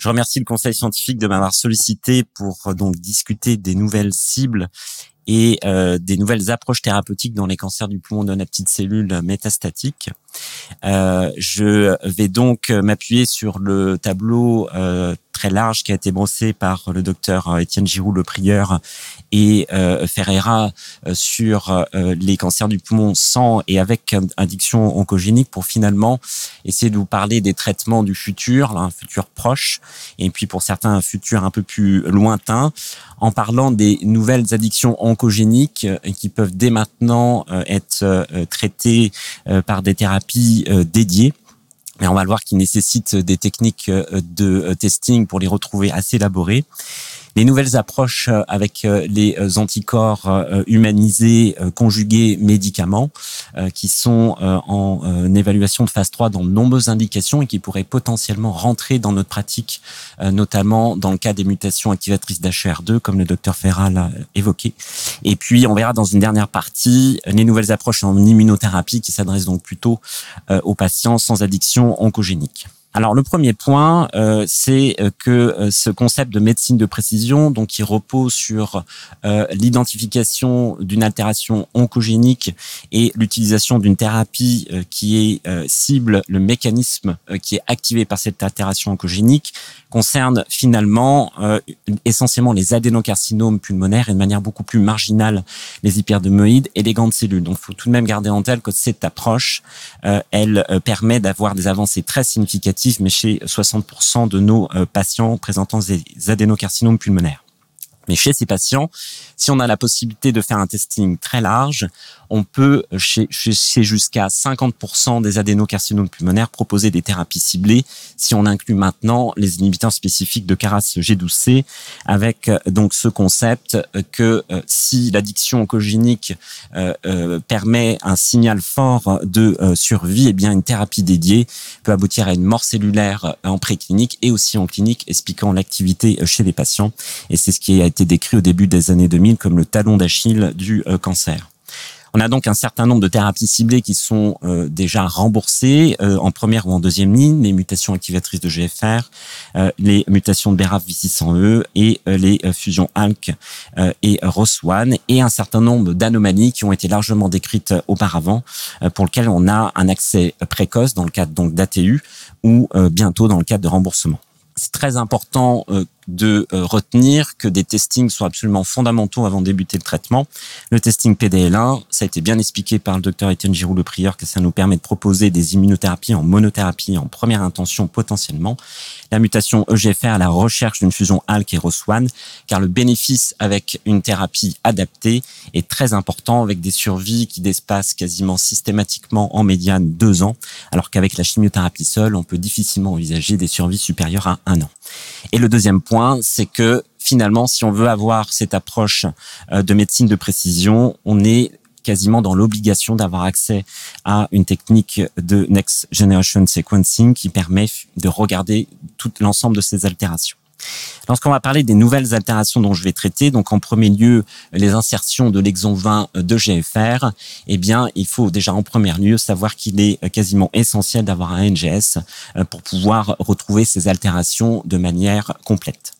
Je remercie le Conseil scientifique de m'avoir sollicité pour donc discuter des nouvelles cibles et euh, des nouvelles approches thérapeutiques dans les cancers du poumon de la petite cellule métastatique. Euh, je vais donc m'appuyer sur le tableau euh, très large qui a été brossé par le docteur Étienne Giroud, le prieur, et euh, Ferreira euh, sur euh, les cancers du poumon sans et avec addiction oncogénique pour finalement essayer de vous parler des traitements du futur, un futur proche, et puis pour certains un futur un peu plus lointain, en parlant des nouvelles addictions oncogéniques qui peuvent dès maintenant être traitées par des thérapies dédiées. Mais on va le voir qui nécessitent des techniques de testing pour les retrouver assez élaborées les nouvelles approches euh, avec euh, les euh, anticorps humanisés conjugués médicaments qui sont en évaluation de phase 3 dans de nombreuses indications et qui pourraient potentiellement rentrer dans notre pratique, notamment dans le cas des mutations activatrices d'HER2, comme le docteur Ferral l'a évoqué. Et puis, on verra dans une dernière partie les nouvelles approches en immunothérapie qui s'adressent donc plutôt aux patients sans addiction oncogénique. Alors le premier point, euh, c'est euh, que euh, ce concept de médecine de précision, donc qui repose sur l'identification d'une altération oncogénique et l'utilisation d'une thérapie qui est cible le mécanisme qui est activé par cette altération oncogénique, concerne finalement essentiellement les adénocarcinomes pulmonaires et de manière beaucoup plus marginale les hyperdemoïdes et les grandes cellules. Donc il faut tout de même garder en tête que cette approche, elle permet d'avoir des avancées très significatives mais chez 60% de nos euh, patients présentant des adénocarcinomes pulmonaires. Mais chez ces patients, si on a la possibilité de faire un testing très large, on peut, chez, jusqu'à 50% des adénocarcinomes pulmonaires, proposer des thérapies ciblées si on inclut maintenant les inhibiteurs spécifiques de Caras G12C avec euh, donc ce concept que euh, si l'addiction oncogénique euh, permet un signal fort de survie, eh bien une thérapie dédiée peut aboutir à une mort cellulaire en préclinique et aussi en clinique, expliquant l'activité chez les patients. Et c'est ce qui a été décrit au début des années 2000 comme le talon d'Achille du cancer. On a donc un certain nombre de thérapies ciblées qui sont euh, déjà remboursées euh, en première ou en deuxième ligne, les mutations activatrices de GFR, euh, les mutations de BRAF V600E et les fusions ALK et ROS1 et un certain nombre d'anomalies qui ont été largement décrites auparavant pour lesquelles on a un accès précoce dans le cadre donc d'ATU ou bientôt dans le cadre de remboursement. C'est très important de euh, retenir que des testings sont absolument fondamentaux avant de débuter le traitement. Le testing PDL1, ça a été bien expliqué par le docteur Étienne Giroud le prieur que ça nous permet de proposer des immunothérapies en monothérapie en première intention potentiellement. La mutation EGFR à la recherche d'une fusion ALK et ROS1, car le bénéfice avec une thérapie adaptée est très important avec des survies qui dépassent quasiment systématiquement en médiane deux ans, alors qu'avec la chimiothérapie seule, on peut difficilement envisager des survies supérieures à un an. Et le deuxième point, c'est que finalement, si on veut avoir cette approche euh, de médecine de précision, on est quasiment dans l'obligation d'avoir accès à une technique de Next Generation Sequencing qui permet de regarder tout l'ensemble de ces altérations. Lorsqu'on va parler des nouvelles altérations dont je vais traiter, donc en premier lieu les insertions de l'exon 20 de GFR, eh bien il faut déjà en premier lieu savoir qu'il est quasiment essentiel d'avoir un NGS euh, pour pouvoir retrouver ces altérations de manière complète.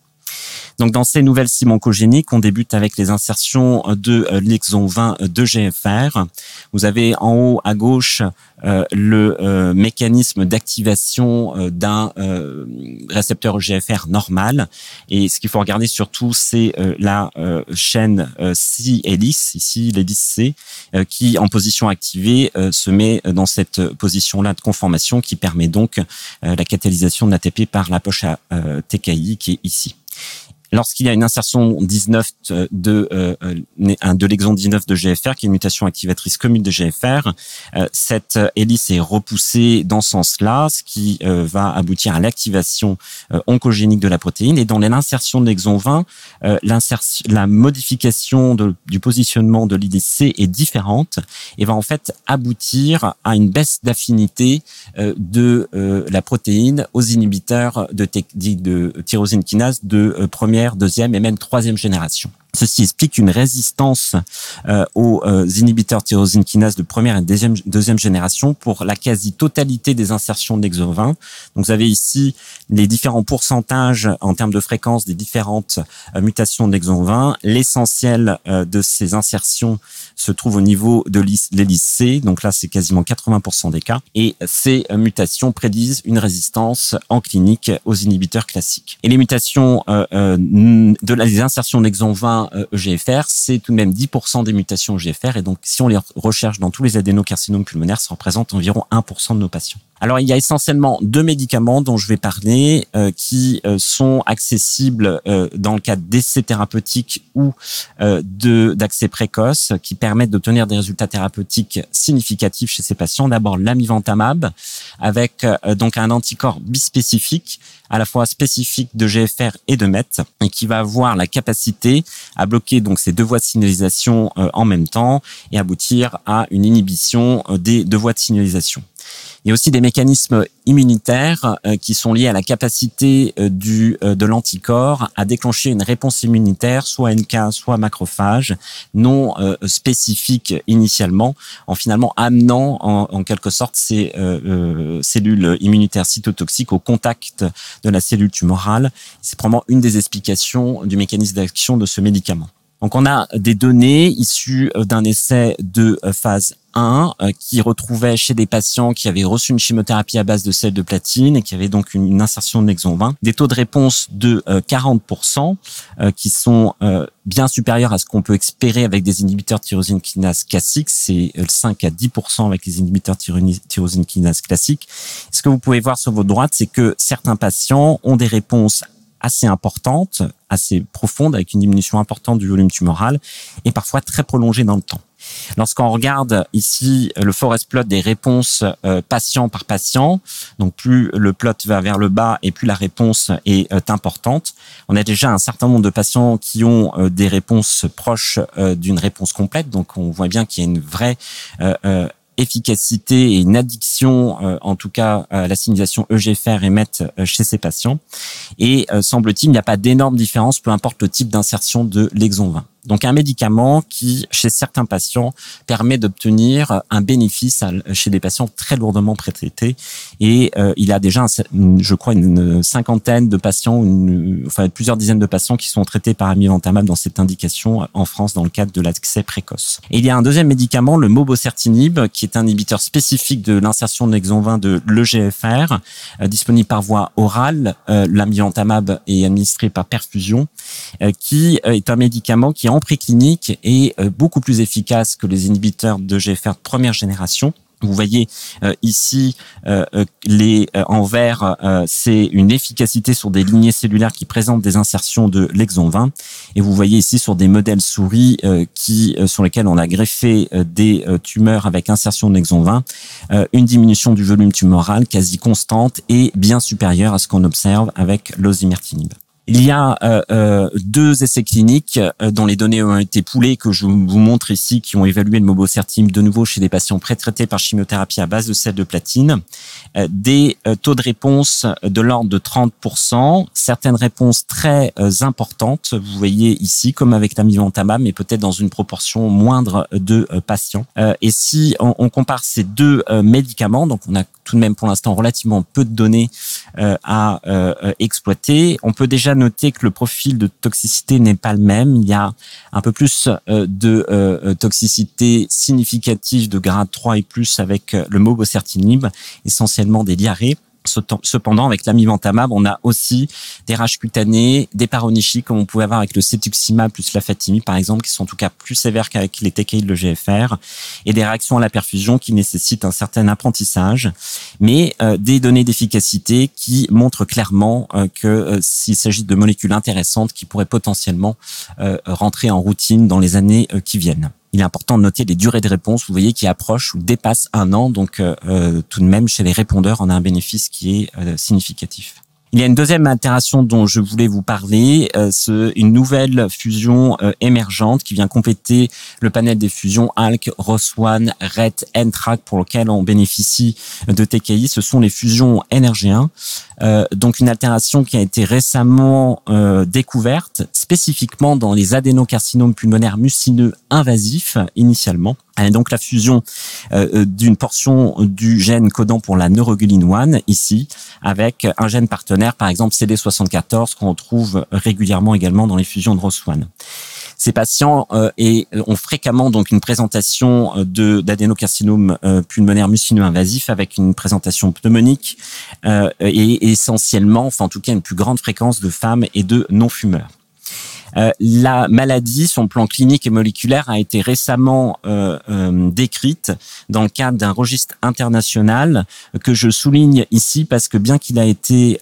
Donc dans ces nouvelles cimes oncogéniques, on débute avec les insertions de euh, l'exon 20 de GFR. Vous avez en haut à gauche euh, le euh, mécanisme d'activation d'un récepteur GFR normal. Et ce qu'il faut regarder surtout, c'est la chaîne C hélice, ici l'hélice C, qui en position activée se met dans cette position-là de conformation qui permet donc la catalysation de l'ATP par la poche à TKI qui est ici lorsqu'il y a une insertion 19 de, euh, euh de l'exon 19 de GFR, qui est une mutation activatrice commune de GFR, euh, cette hélice est repoussée dans ce sens-là, ce qui euh, va aboutir à l'activation oncogénique de la protéine. Et dans l'insertion de l'exon 20, la modification de, du positionnement de l'hélice C est différente et va en fait aboutir à une baisse d'affinité de la protéine aux inhibiteurs de, de tyrosine kinase de première deuxième et même troisième génération. Ceci explique une résistance euh, aux euh, inhibiteurs tyrosine kinase de première et deuxième, deuxième génération pour la quasi-totalité des insertions d'exon 20. Donc vous avez ici les différents pourcentages en termes de fréquence des différentes euh, mutations d'exon 20. L'essentiel de ces insertions se trouve au niveau de l'hélice C. Donc là, c'est quasiment 80% des cas. Et ces mutations prédisent une résistance en clinique aux inhibiteurs classiques. Et les mutations de la, insertions d'exon 20 EGFR, c'est tout de même 10% des mutations EGFR. Et donc, si on les recherche dans tous les adénocarcinomes pulmonaires, ça représente environ 1% de nos patients. Alors, il y a essentiellement deux médicaments dont je vais parler euh, qui euh, sont accessibles euh, dans le cadre d'essais thérapeutiques ou de d'accès précoce, qui permettent d'obtenir des résultats thérapeutiques significatifs chez ces patients. D'abord, l'amivantamab, avec donc un anticorps bispécifique à la fois spécifique de GFR et de MET, et qui va avoir la capacité à bloquer donc ces deux voies de signalisation en même temps et aboutir à une inhibition des deux voies de signalisation. Il y a aussi des mécanismes immunitaires euh, qui sont liés à la capacité euh, du euh, de l'anticorps à déclencher une réponse immunitaire, soit NK, soit macrophage, non spécifique initialement, en finalement amenant en, en quelque sorte ces cellules immunitaires cytotoxiques au contact de la cellule tumorale. C'est probablement une des explications du mécanisme d'action de ce médicament. Donc on a des données issues d'un essai de phase 1 euh, qui retrouvait chez des patients qui avaient reçu une chimiothérapie à base de sel de platine et qui avaient donc une, insertion de Nexon 20, des taux de réponse de 40% euh, euh, qui sont bien supérieurs à ce qu'on peut espérer avec des inhibiteurs tyrosine kinase classiques, c'est 5 à 10% avec les inhibiteurs tyrosine kinase classiques. Ce que vous pouvez voir sur votre droite, c'est que certains patients ont des réponses assez importantes, assez profondes, avec une diminution importante du volume tumoral et parfois très prolongée dans le temps. Lorsqu'on regarde ici le forest plot des réponses euh, patient par patient, donc plus le plot va vers le bas et plus la réponse est euh, importante, on a déjà un certain nombre de patients qui ont euh, des réponses proches d'une réponse complète. Donc on voit bien qu'il y a une vraie efficacité et une addiction, en tout cas à la signalisation EGFR et MET chez ces patients. Et semble-t-il, il n'y a pas d'énorme différence, peu importe le type d'insertion de l'exon 20. Donc un médicament qui, chez certains patients, permet d'obtenir un bénéfice chez des patients très lourdement prétraités. Et euh, il y a déjà, je crois, une cinquantaine de patients, enfin plusieurs dizaines de patients qui sont traités par amivantamab dans cette indication en France dans le cadre de l'accès précoce. Et il y a un deuxième médicament, le mobocertinib, qui est un inhibiteur spécifique de l'insertion de l'exon 20 de l'EGFR, euh, disponible par voie orale. Euh, l'amivantamab est administré par perfusion, euh, qui est un médicament qui en préclinique est euh, beaucoup plus efficace que les inhibiteurs de GFR de première génération. Vous voyez euh, ici euh, les en vert, c'est une efficacité sur des lignées cellulaires qui présentent des insertions de l'exon 20, et vous voyez ici sur des modèles souris qui sur lesquels on a greffé des tumeurs avec insertion de l'exon 20, une diminution du volume tumoral quasi constante et bien supérieure à ce qu'on observe avec l'osimertinib. Il y a euh, euh, deux essais cliniques euh, dont les données ont été poulées que je vous montre ici, qui ont évalué le mobocertinib de nouveau chez des patients pré-traités par chimiothérapie à base de sel de platine. des taux de réponse de l'ordre de 30%, certaines réponses très importantes, vous voyez ici, comme avec l'amivantamab, mais peut-être dans une proportion moindre de patients. et si on, compare ces deux médicaments, donc on a tout de même pour l'instant relativement peu de données à exploiter, on peut déjà noter que le profil de toxicité n'est pas le même. Il y a un peu plus euh, de euh, toxicité significative de grade 3 et plus avec euh, le mobocertinib, essentiellement des diarrhées. Cependant, avec l'amivantamab, on a aussi des rages cutanées, des paronychies, comme on pouvait avoir avec le cetuximab plus la fatimie, par exemple, qui sont en tout cas plus sévères qu'avec les TKI de le GFR, et des réactions à la perfusion qui nécessitent un certain apprentissage, mais euh, des données d'efficacité qui montrent clairement euh, que euh, s'il s'agit de molécules intéressantes qui pourraient potentiellement rentrer en routine dans les années qui viennent il est important de noter les durées de réponse, vous voyez, qui approchent ou dépassent un an. Donc, euh, euh, tout de même, chez les répondeurs, on a un bénéfice qui est euh, significatif. Il y a une deuxième altération dont je voulais vous parler, euh, c'est une nouvelle fusion émergente qui vient compléter le panel des fusions ALK, ROS1, RET, NTRAC pour lequel on bénéficie de TKI. Ce sont les fusions NRG1. donc une altération qui a été récemment découverte spécifiquement dans les adénocarcinomes pulmonaires mucineux invasifs initialement. Et donc la fusion d'une portion du gène codant pour la neuroguline 1 ici avec un gène partenaire par exemple CD74 qu'on trouve régulièrement également dans les fusions de ROS1. Ces patients euh, ont fréquemment donc une présentation euh, de d'adénocarcinome euh, pulmonaire mucineux invasif avec une présentation pneumonique et essentiellement, enfin en tout cas une plus grande fréquence de femmes et de non-fumeurs. Euh, la maladie, son plan clinique et moléculaire a été récemment euh, euh, décrite dans le cadre d'un registre international que je souligne ici parce que bien qu'il a été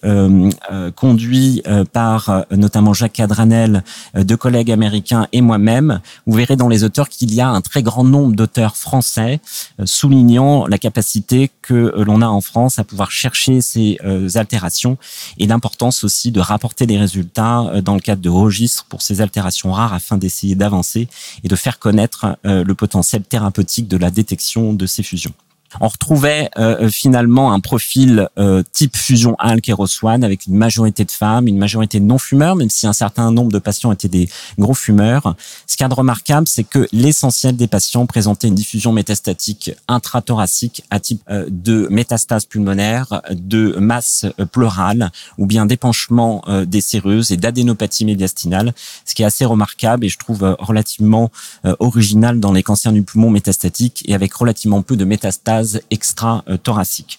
conduit par notamment Jacques Cadranel, deux collègues américains et moi-même, vous verrez dans les auteurs qu'il y a un très grand nombre d'auteurs français soulignant la capacité que l'on a en France à pouvoir chercher ces altérations et l'importance aussi de rapporter des résultats dans le cadre de registres pour ces altérations rares afin d'essayer d'avancer et de faire connaître euh, le potentiel thérapeutique de la détection de ces fusions. On retrouvait euh, euh, finalement un profil euh, type fusion ALK et ROS1 avec une majorité de femmes, une majorité de non-fumeurs, même si un certain nombre de patients étaient des gros fumeurs. Ce qui est remarquable, c'est que l'essentiel des patients présentaient une diffusion métastatique intrathoracique à type de métastase pulmonaire, de masse pleurale ou bien d'épanchement des séreuses et d'adénopathie médiastinale, ce qui est assez remarquable et je trouve relativement original dans les cancers du poumon métastatiques et avec relativement peu de métastases extra-thoracique.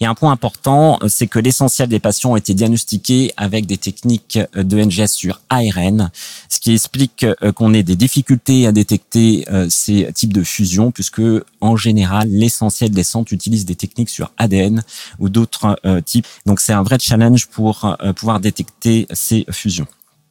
Et un point important, c'est que l'essentiel des patients ont été diagnostiqués avec des techniques de NGS sur ARN, ce qui explique euh, qu'on ait des difficultés à détecter euh, ces types de fusions, puisque en général, l'essentiel des centres utilisent des techniques sur ADN ou d'autres euh, types. Donc c'est un vrai challenge pour pouvoir détecter ces fusions.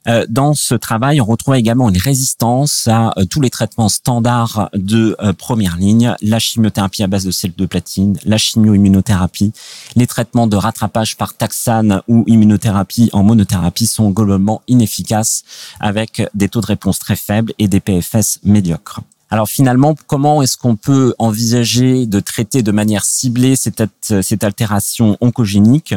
Euh, dans ce travail, on retrouve également une résistance à euh, tous les traitements standards de euh, première ligne, la chimiothérapie à base de sel de platine, la chimio-immunothérapie, les traitements de rattrapage par taxane ou immunothérapie en monothérapie sont globalement inefficaces avec des taux de réponse très faibles et des PFS médiocres. Alors finalement, comment est-ce qu'on peut envisager de traiter de manière ciblée cette, cette altération oncogénique?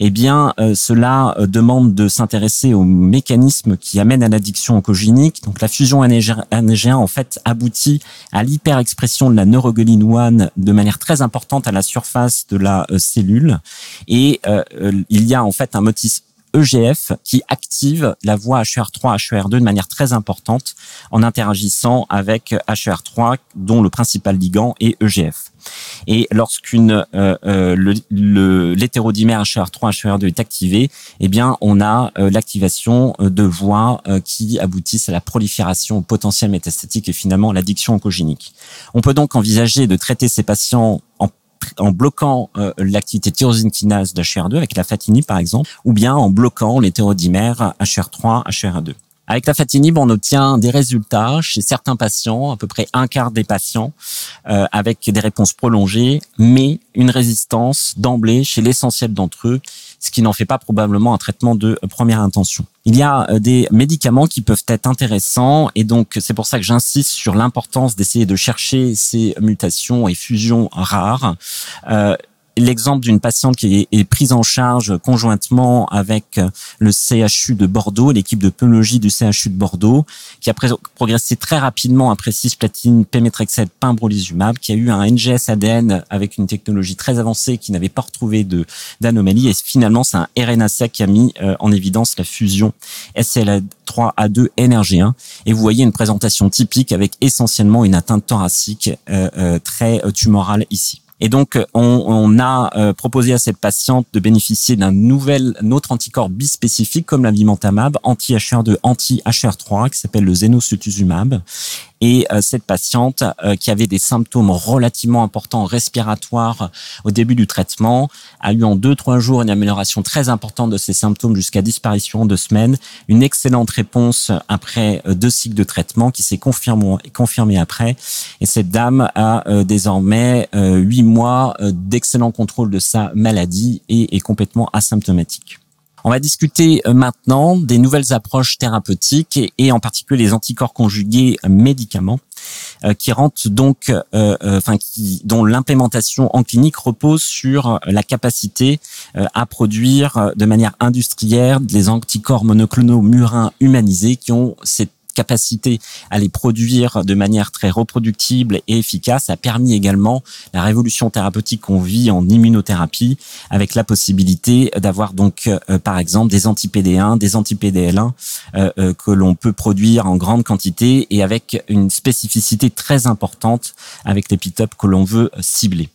Eh bien, euh, cela euh, demande de s'intéresser aux mécanismes qui amènent à l'addiction oncogénique. Donc la fusion NG1 en fait aboutit à l'hyperexpression de la neuroguline 1 de manière très importante à la surface de la euh, cellule et il y a en fait un motif EGF qui active la voie HER3, HER2 de manière très importante en interagissant avec HER3 dont le principal ligand est EGF. Et lorsqu'une euh, euh, l'hétérodimère HER3 HER2 est activé, eh bien on a euh, l'activation de voies qui aboutissent à la prolifération potentielle métastatique et finalement l'addiction oncogénique. On peut donc envisager de traiter ces patients en en bloquant euh, l'activité tyrosine kinase d'HR2 avec la fatinib par exemple, ou bien en bloquant l'hétérodimère HR3, HR2. Avec la fatinib, on obtient des résultats chez certains patients, à peu près un quart des patients, euh, avec des réponses prolongées, mais une résistance d'emblée chez l'essentiel d'entre eux, ce qui n'en fait pas probablement un traitement de première intention. Il y a euh, des médicaments qui peuvent être intéressants et donc c'est pour ça que j'insiste sur l'importance d'essayer de chercher ces mutations et fusions rares. Euh, l'exemple d'une patiente qui est, prise en charge conjointement avec le CHU de Bordeaux, l'équipe de pneumologie du CHU de Bordeaux, qui a progressé très rapidement après cisplatine, pémétrexate, pimbrolizumab, qui a eu un NGS ADN avec une technologie très avancée qui n'avait pas retrouvé de d'anomalie. Et finalement, c'est un RNA-seq qui a mis euh, en évidence la fusion SLA3A2 NRG1. Et vous voyez une présentation typique avec essentiellement une atteinte thoracique euh, euh, très tumorale ici. Et donc, on, a euh, proposé à cette patiente de bénéficier d'un nouvel, autre anticorps bispécifique comme l'avimentamab, anti-HR2, anti-HR3, qui s'appelle le zénosutuzumab. Et euh, cette patiente euh, qui avait des symptômes relativement importants respiratoires au début du traitement a eu en deux trois jours une amélioration très importante de ses symptômes jusqu'à disparition en deux semaines. Une excellente réponse après euh, deux cycles de traitement qui s'est confirmée confirmé après. Et cette dame a désormais huit mois d'excellent contrôle de sa maladie et est complètement asymptomatique. On va discuter euh, maintenant des nouvelles approches thérapeutiques et, en particulier les anticorps conjugués médicaments. qui rentre donc, enfin, qui dont l'implémentation en clinique repose sur la capacité à produire de manière industrielle des anticorps monoclonaux murins humanisés qui ont cette capacité à les produire de manière très reproductible et efficace a permis également la révolution thérapeutique qu'on vit en immunothérapie avec la possibilité d'avoir donc euh, par exemple des anti-PD1, des anti-PDL1 euh, euh, que l'on peut produire en grande quantité et avec une spécificité très importante avec l'épitope que l'on veut cibler.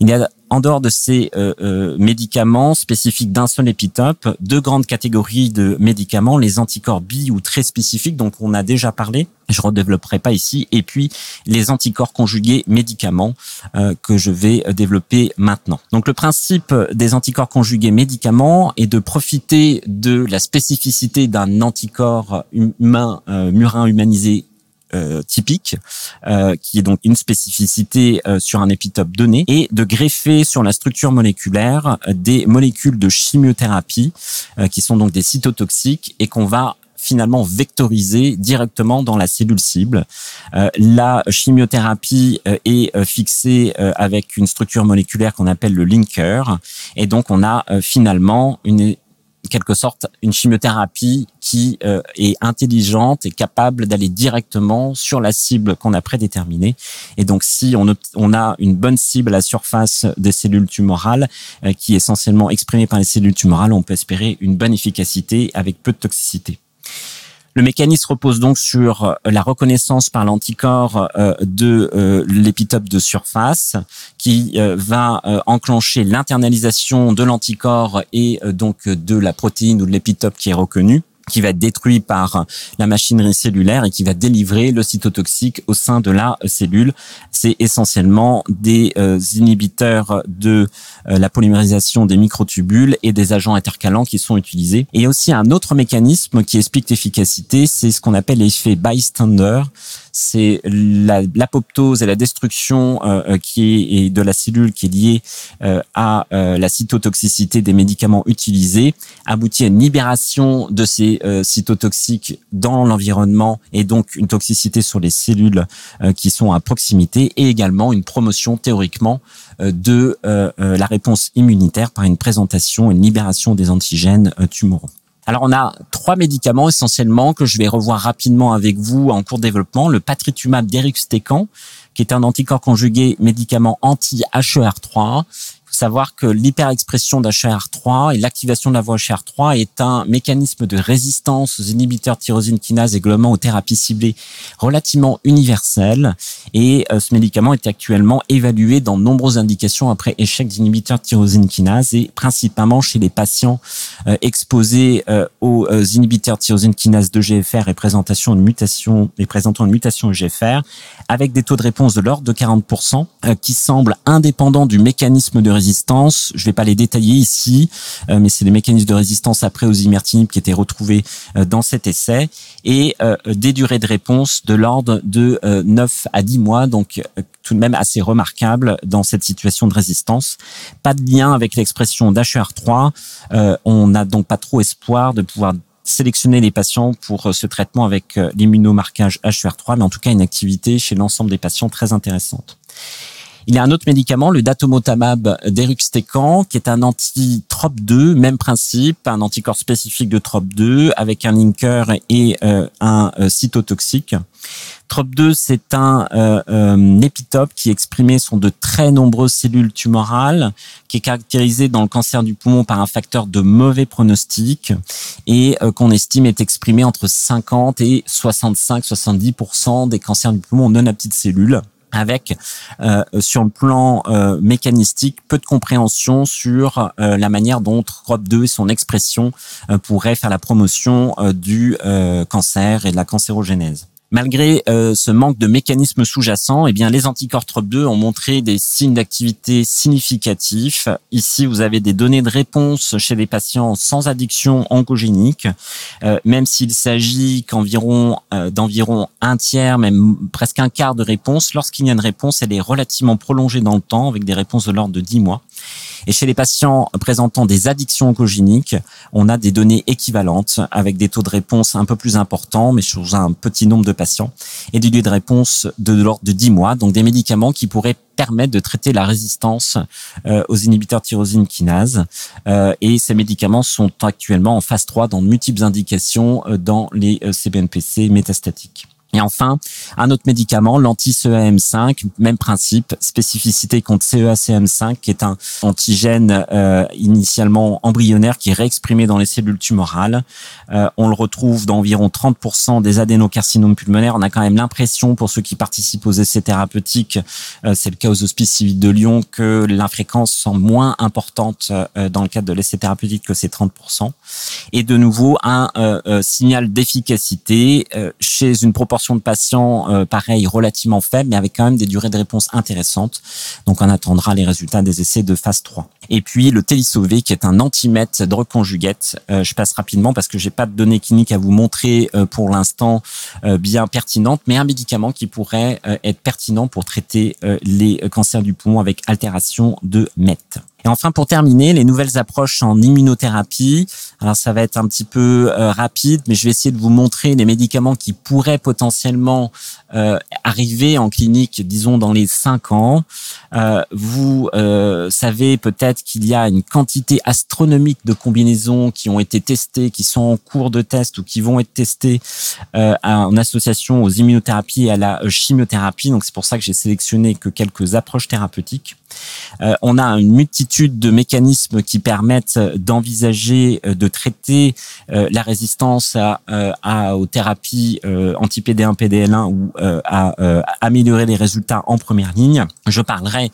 Il y a en dehors de ces euh, euh, médicaments spécifiques d'un seul épitope, deux grandes catégories de médicaments, les anticorps bi ou très spécifiques, dont on a déjà parlé, je redévelopperai pas ici, et puis les anticorps conjugués médicaments euh, que je vais développer maintenant. Donc le principe des anticorps conjugués médicaments est de profiter de la spécificité d'un anticorps humain murin humanisé euh, typique, euh, qui est donc une spécificité euh, sur un épitope donné, et de greffer sur la structure moléculaire des molécules de chimiothérapie, qui sont donc des cytotoxiques, et qu'on va finalement vectoriser directement dans la cellule cible. la chimiothérapie est fixée avec une structure moléculaire qu'on appelle le linker, et donc on a finalement une quelque sorte une chimiothérapie qui euh, est intelligente et capable d'aller directement sur la cible qu'on a prédéterminée. Et donc, si on, on, a une bonne cible à la surface des cellules tumorales, euh, qui est essentiellement exprimée par les cellules tumorales, on peut espérer une bonne efficacité avec peu de toxicité. Le mécanisme repose donc sur euh, la reconnaissance par l'anticorps euh, de euh, l'épitope de surface qui va enclencher l'internalisation de l'anticorps et donc de la protéine ou de l'épitope qui est reconnue qui va être détruit par la machinerie cellulaire et qui va délivrer le cytotoxique au sein de la cellule. C'est essentiellement des euh, inhibiteurs de euh, la polymérisation des microtubules et des agents intercalants qui sont utilisés. Et aussi un autre mécanisme qui explique l'efficacité, c'est ce qu'on appelle l'effet bystander c'est l'apoptose et la destruction euh, qui est, de la cellule qui est liée à la cytotoxicité des médicaments utilisés, aboutit à une libération de ces cytotoxiques dans l'environnement et donc une toxicité sur les cellules qui sont à proximité et également une promotion théoriquement de la réponse immunitaire par une présentation, une libération des antigènes tumoraux. Alors on a trois médicaments essentiellement que je vais revoir rapidement avec vous en cours de développement. Le patritumab deruxtecan, qui est un anticorps conjugué médicament anti-HER3 savoir que l'hyperexpression d'HER3 et l'activation de la voie HER3 est un mécanisme de résistance aux inhibiteurs tyrosine kinase et globalement aux thérapies ciblées relativement universel. Et euh, ce médicament est actuellement évalué dans de nombreuses indications après échec d'inhibiteurs tyrosine kinase et principalement chez les patients euh, exposés euh, aux inhibiteurs tyrosine kinase de GFR et présentation de mutation et présentant une mutation EGFR avec des taux de réponse de l'ordre de 40% qui semblent indépendants du mécanisme de résistance Je vais pas les détailler ici, euh, mais c'est les mécanismes de résistance après aux imertinib qui étaient retrouvés euh, dans cet essai et euh, des durées de réponse de l'ordre de 9 à 10 mois, donc tout de même assez remarquable dans cette situation de résistance. Pas de lien avec l'expression d'HER3. on n'a donc pas trop espoir de pouvoir sélectionner les patients pour ce traitement avec l'immunomarquage HER3, mais en tout cas une activité chez l'ensemble des patients très intéressante. Il y a un autre médicament, le datomotamab deruxtecan, qui est un anti-TROP2, même principe, un anticorps spécifique de TROP2 avec un linker et euh, un euh, cytotoxique. TROP2, c'est un euh, épitope qui est exprimé sur de très nombreuses cellules tumorales, qui est caractérisé dans le cancer du poumon par un facteur de mauvais pronostic et qu'on estime est exprimé entre 50 et 65-70% des cancers du poumon non à petites cellules avec euh, sur le plan euh, mécanistique peu de compréhension sur euh, la manière dont TROP2 et son expression pourraient faire la promotion du cancer et de la cancérogénèse. Malgré euh, ce manque de mécanismes sous-jacents, eh les anticorps TROP2 ont montré des signes d'activité significatifs. Ici, vous avez des données de réponse chez les patients sans addiction oncogénique, euh, même s'il s'agit qu'environ euh, d'environ un tiers, même presque un quart de réponse. Lorsqu'il y a une réponse, elle est relativement prolongée dans le temps, avec des réponses de l'ordre de 10 mois. Et chez les patients présentant des addictions oncogéniques, on a des données équivalentes avec des taux de réponse un peu plus importants, mais sur un petit nombre de patients, et des lieux de réponse de, l'ordre de 10 mois, donc des médicaments qui pourraient permettre de traiter la résistance euh, aux inhibiteurs tyrosine kinase. Euh, et ces médicaments sont actuellement en phase 3 dans de multiples indications euh, dans les CBNPC métastatiques. Et enfin, un autre médicament, l'anti-CEAM5, même principe, spécificité contre CEACM5, qui est un antigène euh, initialement embryonnaire qui est réexprimé dans les cellules tumorales. Euh, on le retrouve dans environ 30% des adénocarcinomes pulmonaires. On a quand même l'impression, pour ceux qui participent aux essais thérapeutiques, euh, c'est le cas aux hospices civils de Lyon, que l'infréquence semble moins importante dans le cadre de l'essai thérapeutique que ces 30%. Et de nouveau, un signal d'efficacité chez une proportion de patients, euh, pareil, relativement faible, mais avec quand même des durées de réponse intéressantes. Donc, on attendra les résultats des essais de phase 3. Et puis, le Télisauvé, qui est un antimètre drogue conjuguette. Euh, je passe rapidement parce que j'ai pas de données cliniques à vous montrer euh, pour l'instant bien pertinentes, mais un médicament qui pourrait être pertinent pour traiter les cancers du poumon avec altération de MET. Et enfin, pour terminer, les nouvelles approches en immunothérapie. Alors, ça va être un petit peu euh, rapide, mais je vais essayer de vous montrer les médicaments qui pourraient potentiellement euh, arriver en clinique, disons, dans les cinq ans. Euh, vous savez peut-être qu'il y a une quantité astronomique de combinaisons qui ont été testées, qui sont en cours de test ou qui vont être testées en association aux immunothérapies et à la chimiothérapie. Donc, c'est pour ça que j'ai sélectionné que quelques approches thérapeutiques. Euh, on a une multitude de mécanismes qui permettent d'envisager euh, de traiter euh, la résistance à, aux thérapies anti-PD1, PDL1 ou à améliorer les résultats en première ligne. Je parlerai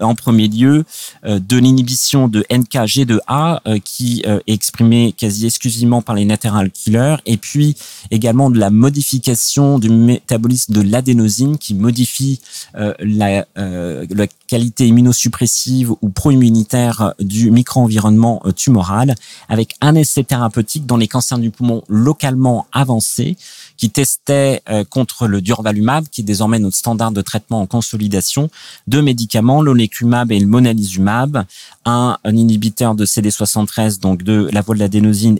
en premier lieu de l'inhibition de NKG2A qui est exprimée quasi exclusivement par les natural killers et puis également de la modification du métabolisme de l'adénosine qui modifie la, la qualité immunosuppressive ou pro-immunitaire du micro-environnement euh, tumoral, avec un essai thérapeutique dans les cancers du poumon localement avancés, qui testait euh, contre le durvalumab, qui est désormais notre standard de traitement en consolidation, deux médicaments, l'olecumab et le monalizumab, un, inhibiteur de CD73, donc de la voie de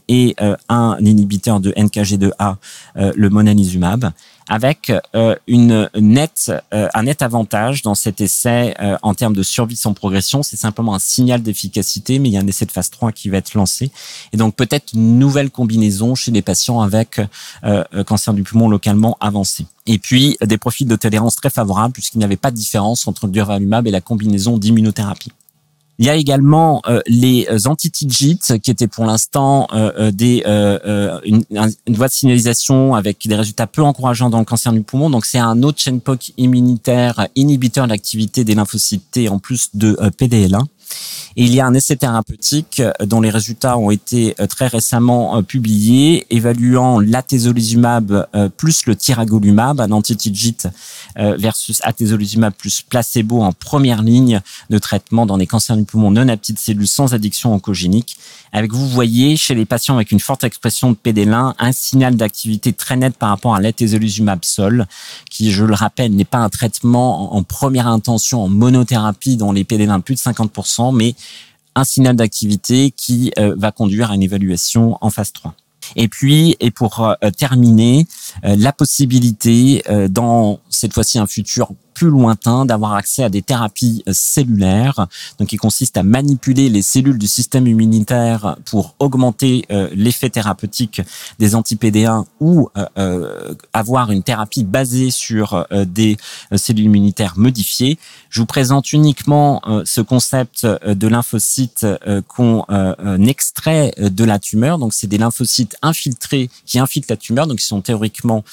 et euh, un inhibiteur de NKG2A, le monalizumab avec euh, une nette, euh, un net avantage dans cet essai euh, en termes de survie sans progression. C'est simplement un signal d'efficacité, mais il y a un essai de phase 3 qui va être lancé. Et donc peut-être une nouvelle combinaison chez les patients avec cancer du poumon localement avancé. Et puis des profils de tolérance très favorables puisqu'il n'y avait pas de différence entre le durvalumab et la combinaison d'immunothérapie. Il y a également euh, les euh, anti-TIGIT qui étaient pour l'instant euh, des une, une, voie de signalisation avec des résultats peu encourageants dans le cancer du poumon. Donc c'est un autre chaîne POC immunitaire inhibiteur de des lymphocytes T en plus de PDL1. Il y a un essai thérapeutique euh, dont les résultats ont été euh, très récemment euh, publiés, évaluant l'atezolizumab plus le tiragolumab, un anti-TIGIT versus atezolizumab plus placebo en première ligne de traitement dans les cancers du poumon non à petites cellules sans addiction oncogénique. Avec vous voyez chez les patients avec une forte expression de PD-L1 un signal d'activité très net par rapport à l'atezolizumab sol, qui je le rappelle n'est pas un traitement en première intention en monothérapie dont les PD-L1 plus de 50%, mais un signal d'activité qui euh, va conduire à une évaluation en phase 3. Et puis, et pour euh, terminer, euh, la possibilité dans cette fois-ci un futur plus lointain d'avoir accès à des thérapies euh, cellulaires, donc qui consistent à manipuler les cellules du système immunitaire pour augmenter euh, l'effet thérapeutique des anti-PD1 ou euh, avoir une thérapie basée sur des cellules immunitaires modifiées. Je vous présente uniquement ce concept de lymphocytes qu'on extrait de la tumeur. Donc, c'est des lymphocytes infiltrés qui infiltrent la tumeur, donc qui sont théoriquement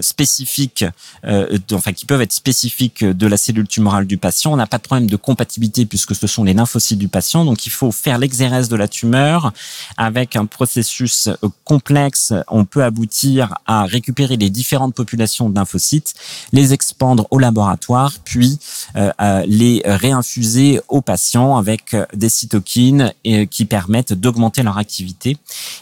spécifiques, enfin qui peuvent être spécifique de la cellule tumorale du patient. On n'a pas de problème de compatibilité puisque ce sont les lymphocytes du patient. Donc, il faut faire l'exérèse de la tumeur avec un processus euh, complexe. On peut aboutir à récupérer les différentes populations de lymphocytes, les expandre au laboratoire, puis euh, les réinfuser aux patients avec euh, des cytokines qui permettent d'augmenter leur activité.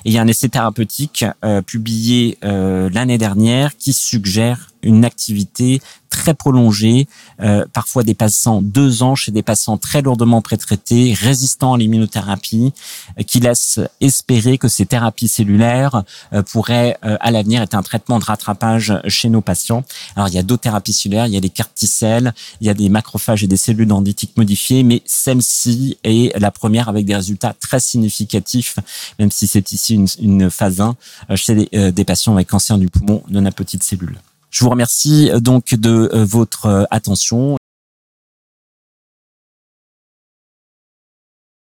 Et il y a un essai thérapeutique publié l'année dernière qui suggère une activité très prolongée, euh, parfois dépassant deux ans chez des patients très lourdement prétraités, résistants à l'immunothérapie, euh, qui laissent espérer que ces thérapies cellulaires euh, pourraient à l'avenir être un traitement de rattrapage chez nos patients. Alors il y a d'autres thérapies cellulaires, il y a des CAR T-cells, il y a des macrophages et des cellules dendritiques modifiées, mais celle-ci est la première avec des résultats très significatifs, même si c'est ici une, une, phase 1 chez des, des patients avec cancer du poumon non à petites cellules. Je vous remercie euh, donc de euh, votre euh, attention.